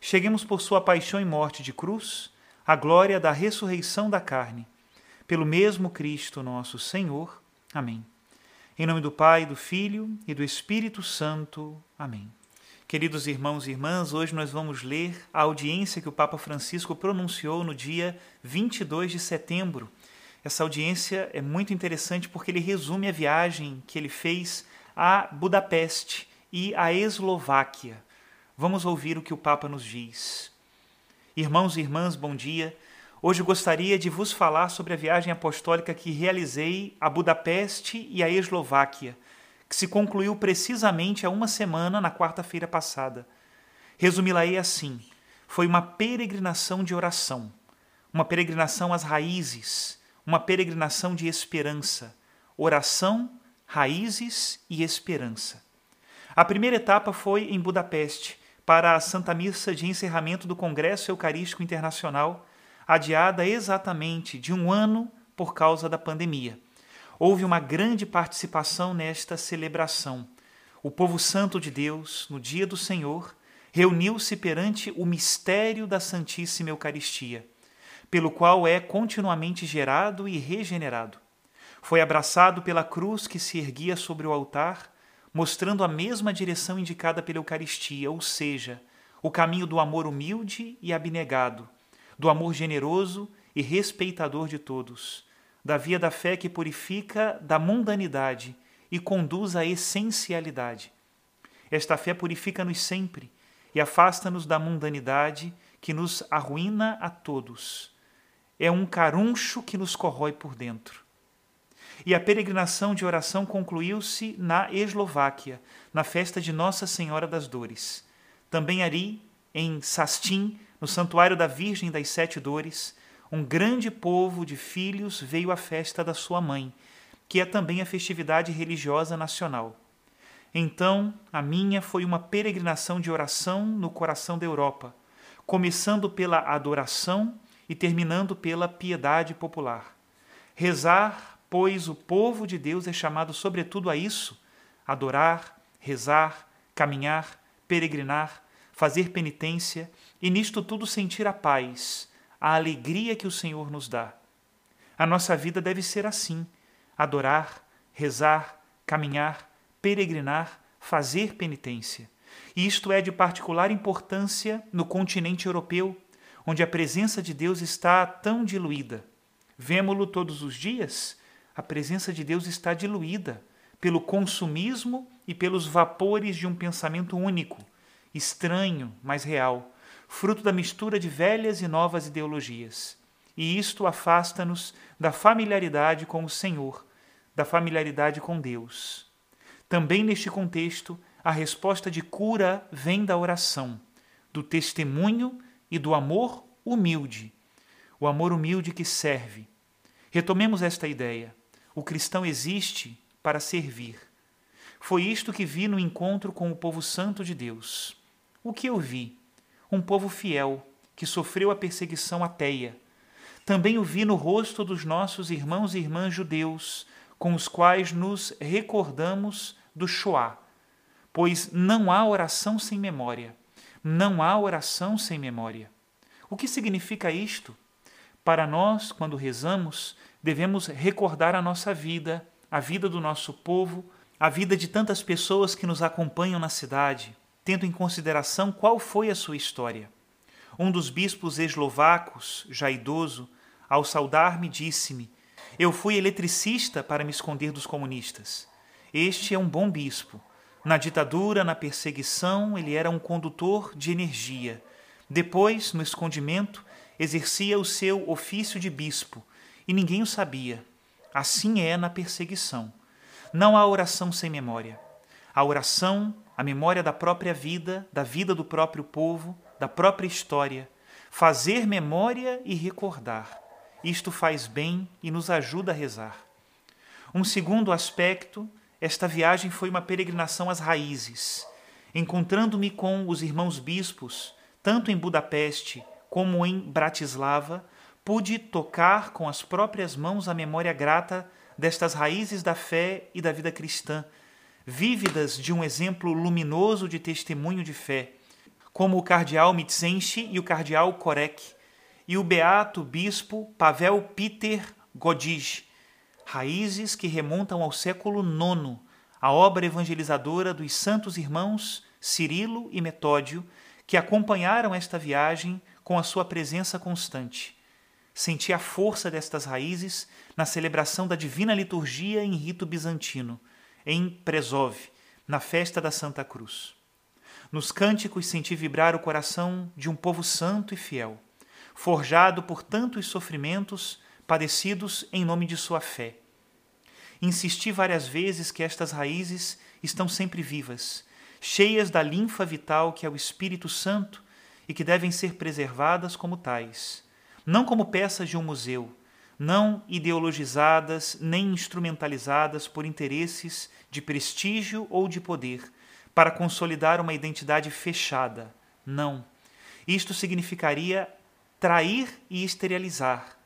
cheguemos por sua paixão e morte de cruz à glória da ressurreição da carne. Pelo mesmo Cristo nosso Senhor. Amém. Em nome do Pai, do Filho e do Espírito Santo. Amém. Queridos irmãos e irmãs, hoje nós vamos ler a audiência que o Papa Francisco pronunciou no dia 22 de setembro. Essa audiência é muito interessante porque ele resume a viagem que ele fez a Budapeste e a Eslováquia. Vamos ouvir o que o Papa nos diz. Irmãos e irmãs, bom dia. Hoje gostaria de vos falar sobre a viagem apostólica que realizei a Budapeste e a Eslováquia, que se concluiu precisamente há uma semana, na quarta-feira passada. Resumi-la-ei assim: foi uma peregrinação de oração, uma peregrinação às raízes, uma peregrinação de esperança. Oração, raízes e esperança. A primeira etapa foi em Budapeste para a Santa Missa de encerramento do Congresso Eucarístico Internacional, adiada exatamente de um ano por causa da pandemia. Houve uma grande participação nesta celebração. O povo santo de Deus, no dia do Senhor, reuniu-se perante o mistério da Santíssima Eucaristia, pelo qual é continuamente gerado e regenerado. Foi abraçado pela cruz que se erguia sobre o altar mostrando a mesma direção indicada pela Eucaristia, ou seja, o caminho do amor humilde e abnegado, do amor generoso e respeitador de todos, da via da fé que purifica da mundanidade e conduz à essencialidade. Esta fé purifica-nos sempre e afasta-nos da mundanidade que nos arruína a todos. É um caruncho que nos corrói por dentro e a peregrinação de oração concluiu-se na Eslováquia, na festa de Nossa Senhora das Dores. Também ali, em Sastin, no Santuário da Virgem das Sete Dores, um grande povo de filhos veio à festa da sua mãe, que é também a festividade religiosa nacional. Então, a minha foi uma peregrinação de oração no coração da Europa, começando pela adoração e terminando pela piedade popular. Rezar pois o povo de Deus é chamado sobretudo a isso: adorar, rezar, caminhar, peregrinar, fazer penitência e nisto tudo sentir a paz, a alegria que o Senhor nos dá. A nossa vida deve ser assim: adorar, rezar, caminhar, peregrinar, fazer penitência. E isto é de particular importância no continente europeu, onde a presença de Deus está tão diluída. Vemo-lo todos os dias? A presença de Deus está diluída pelo consumismo e pelos vapores de um pensamento único, estranho, mas real, fruto da mistura de velhas e novas ideologias. E isto afasta-nos da familiaridade com o Senhor, da familiaridade com Deus. Também neste contexto, a resposta de cura vem da oração, do testemunho e do amor humilde. O amor humilde que serve. Retomemos esta ideia. O cristão existe para servir. Foi isto que vi no encontro com o povo santo de Deus. O que eu vi? Um povo fiel, que sofreu a perseguição ateia. Também o vi no rosto dos nossos irmãos e irmãs judeus, com os quais nos recordamos do Shoah, pois não há oração sem memória. Não há oração sem memória. O que significa isto? Para nós, quando rezamos, devemos recordar a nossa vida, a vida do nosso povo, a vida de tantas pessoas que nos acompanham na cidade, tendo em consideração qual foi a sua história. Um dos bispos eslovacos, já idoso, ao saudar-me, disse-me: Eu fui eletricista para me esconder dos comunistas. Este é um bom bispo. Na ditadura, na perseguição, ele era um condutor de energia. Depois, no escondimento, exercia o seu ofício de bispo, e ninguém o sabia. Assim é na perseguição. Não há oração sem memória. A oração, a memória da própria vida, da vida do próprio povo, da própria história. Fazer memória e recordar. Isto faz bem e nos ajuda a rezar. Um segundo aspecto, esta viagem foi uma peregrinação às raízes. Encontrando-me com os irmãos bispos, tanto em Budapeste como em Bratislava, pude tocar com as próprias mãos a memória grata destas raízes da fé e da vida cristã, vívidas de um exemplo luminoso de testemunho de fé, como o cardeal Mitzenchi e o cardeal Korek, e o beato bispo Pavel Peter Godij, raízes que remontam ao século IX, a obra evangelizadora dos santos irmãos Cirilo e Metódio, que acompanharam esta viagem com a sua presença constante. Senti a força destas raízes na celebração da divina liturgia em rito bizantino, em Prezov, na festa da Santa Cruz. Nos cânticos senti vibrar o coração de um povo santo e fiel, forjado por tantos sofrimentos padecidos em nome de sua fé. Insisti várias vezes que estas raízes estão sempre vivas, cheias da linfa vital que é o Espírito Santo e que devem ser preservadas como tais não como peças de um museu, não ideologizadas nem instrumentalizadas por interesses de prestígio ou de poder, para consolidar uma identidade fechada. Não. Isto significaria trair e esterilizar.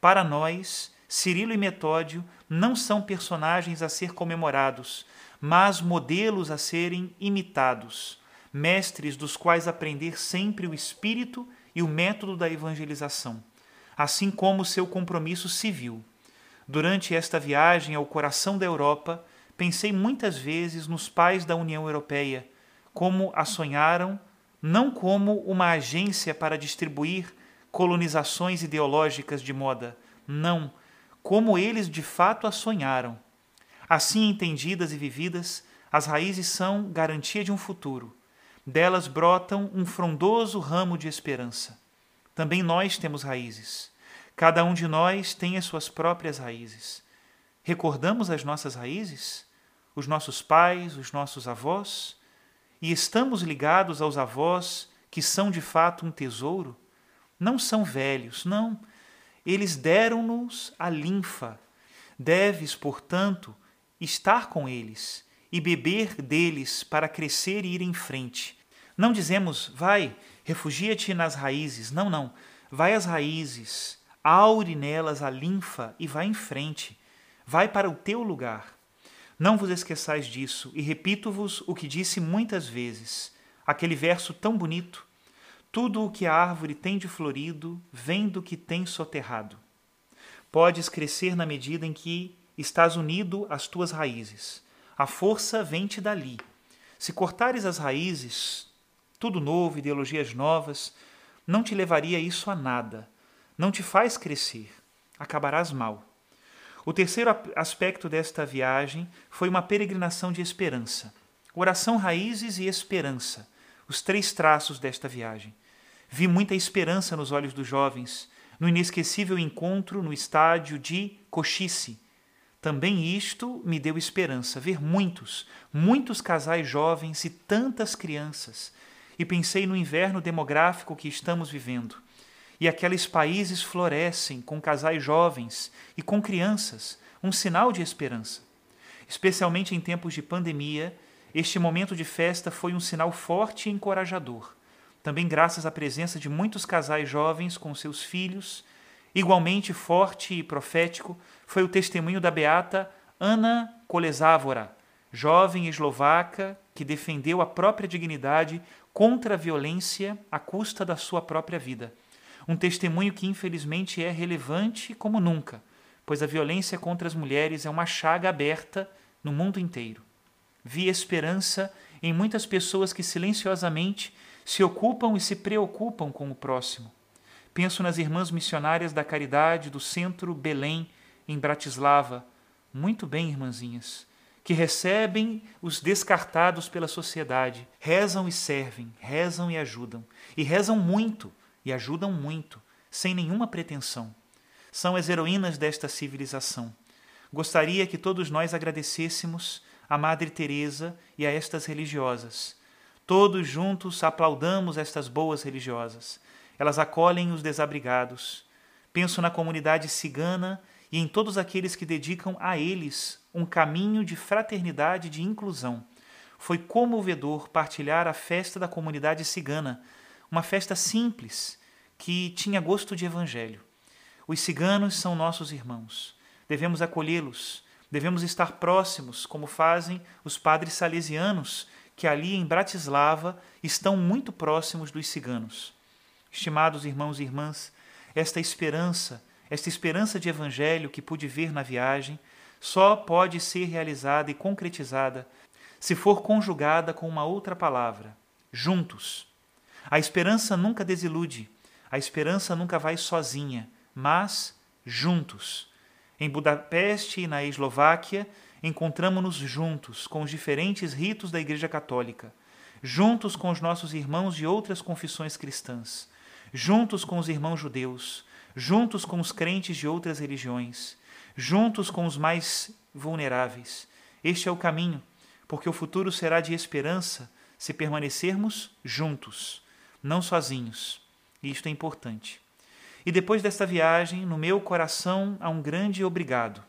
Para nós, Cirilo e Metódio não são personagens a ser comemorados, mas modelos a serem imitados, mestres dos quais aprender sempre o espírito e o método da evangelização assim como seu compromisso civil. Durante esta viagem ao coração da Europa, pensei muitas vezes nos pais da União Europeia, como a sonharam, não como uma agência para distribuir colonizações ideológicas de moda, não, como eles de fato a sonharam. Assim entendidas e vividas, as raízes são garantia de um futuro. Delas brotam um frondoso ramo de esperança. Também nós temos raízes. Cada um de nós tem as suas próprias raízes. Recordamos as nossas raízes? Os nossos pais, os nossos avós? E estamos ligados aos avós que são de fato um tesouro? Não são velhos, não. Eles deram-nos a linfa. Deves, portanto, estar com eles e beber deles para crescer e ir em frente. Não dizemos, vai, refugia-te nas raízes. Não, não. Vai às raízes, aure nelas a linfa e vai em frente. Vai para o teu lugar. Não vos esqueçais disso, e repito-vos o que disse muitas vezes, aquele verso tão bonito: Tudo o que a árvore tem de florido vem do que tem soterrado. Podes crescer na medida em que estás unido às tuas raízes. A força vem-te dali. Se cortares as raízes, tudo novo, ideologias novas, não te levaria isso a nada. Não te faz crescer. Acabarás mal. O terceiro aspecto desta viagem foi uma peregrinação de esperança. Oração, raízes e esperança. Os três traços desta viagem. Vi muita esperança nos olhos dos jovens, no inesquecível encontro no estádio de Cochice. Também isto me deu esperança, ver muitos, muitos casais jovens e tantas crianças e pensei no inverno demográfico que estamos vivendo. E aqueles países florescem com casais jovens e com crianças, um sinal de esperança. Especialmente em tempos de pandemia, este momento de festa foi um sinal forte e encorajador. também graças à presença de muitos casais jovens com seus filhos. Igualmente forte e profético foi o testemunho da beata Ana Kolesávora, jovem eslovaca que defendeu a própria dignidade contra a violência à custa da sua própria vida. Um testemunho que infelizmente é relevante como nunca, pois a violência contra as mulheres é uma chaga aberta no mundo inteiro. Vi esperança em muitas pessoas que silenciosamente se ocupam e se preocupam com o próximo. Penso nas irmãs missionárias da caridade do Centro Belém, em Bratislava. Muito bem, irmãzinhas, que recebem os descartados pela sociedade, rezam e servem, rezam e ajudam, e rezam muito e ajudam muito, sem nenhuma pretensão. São as heroínas desta civilização. Gostaria que todos nós agradecêssemos a Madre Teresa e a estas religiosas Todos juntos aplaudamos estas boas religiosas. Elas acolhem os desabrigados. Penso na comunidade cigana e em todos aqueles que dedicam a eles um caminho de fraternidade e de inclusão. Foi comovedor partilhar a festa da comunidade cigana, uma festa simples que tinha gosto de evangelho. Os ciganos são nossos irmãos. Devemos acolhê-los, devemos estar próximos, como fazem os padres salesianos que ali em Bratislava estão muito próximos dos ciganos. Estimados irmãos e irmãs, esta esperança, esta esperança de evangelho que pude ver na viagem, só pode ser realizada e concretizada se for conjugada com uma outra palavra: juntos. A esperança nunca desilude, a esperança nunca vai sozinha, mas juntos. Em Budapeste e na Eslováquia, encontramos-nos juntos com os diferentes ritos da Igreja Católica, juntos com os nossos irmãos de outras confissões cristãs, juntos com os irmãos judeus, juntos com os crentes de outras religiões, juntos com os mais vulneráveis. Este é o caminho, porque o futuro será de esperança se permanecermos juntos, não sozinhos. E isto é importante. E depois desta viagem, no meu coração há um grande obrigado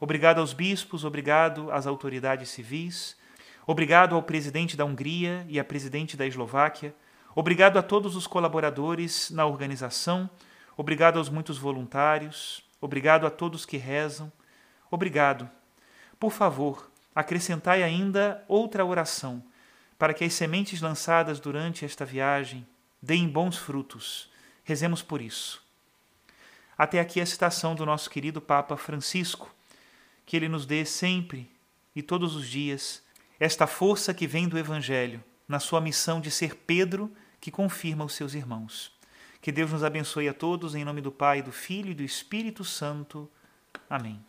Obrigado aos bispos, obrigado às autoridades civis, obrigado ao presidente da Hungria e à presidente da Eslováquia, obrigado a todos os colaboradores na organização, obrigado aos muitos voluntários, obrigado a todos que rezam, obrigado. Por favor, acrescentai ainda outra oração, para que as sementes lançadas durante esta viagem deem bons frutos. Rezemos por isso. Até aqui a citação do nosso querido Papa Francisco que Ele nos dê sempre e todos os dias esta força que vem do Evangelho, na sua missão de ser Pedro que confirma os seus irmãos. Que Deus nos abençoe a todos, em nome do Pai, do Filho e do Espírito Santo. Amém.